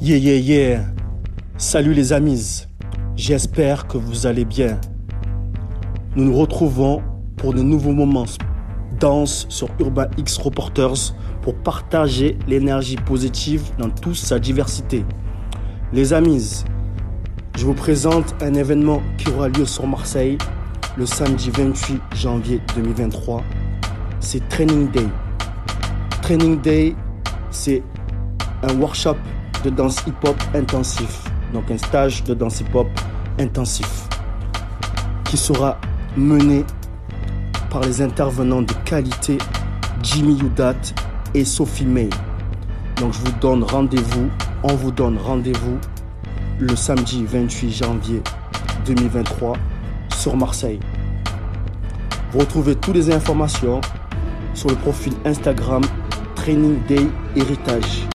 Yeah, yeah, yeah. Salut les amis. J'espère que vous allez bien. Nous nous retrouvons pour de nouveaux moments danse sur Urban X Reporters pour partager l'énergie positive dans toute sa diversité. Les amis, je vous présente un événement qui aura lieu sur Marseille le samedi 28 janvier 2023. C'est Training Day. Training Day, c'est un workshop de danse hip-hop intensif. Donc un stage de danse hip-hop intensif qui sera mené par les intervenants de qualité Jimmy Yudat et Sophie May. Donc je vous donne rendez-vous, on vous donne rendez-vous le samedi 28 janvier 2023 sur Marseille. Vous retrouvez toutes les informations sur le profil Instagram Training Day Héritage.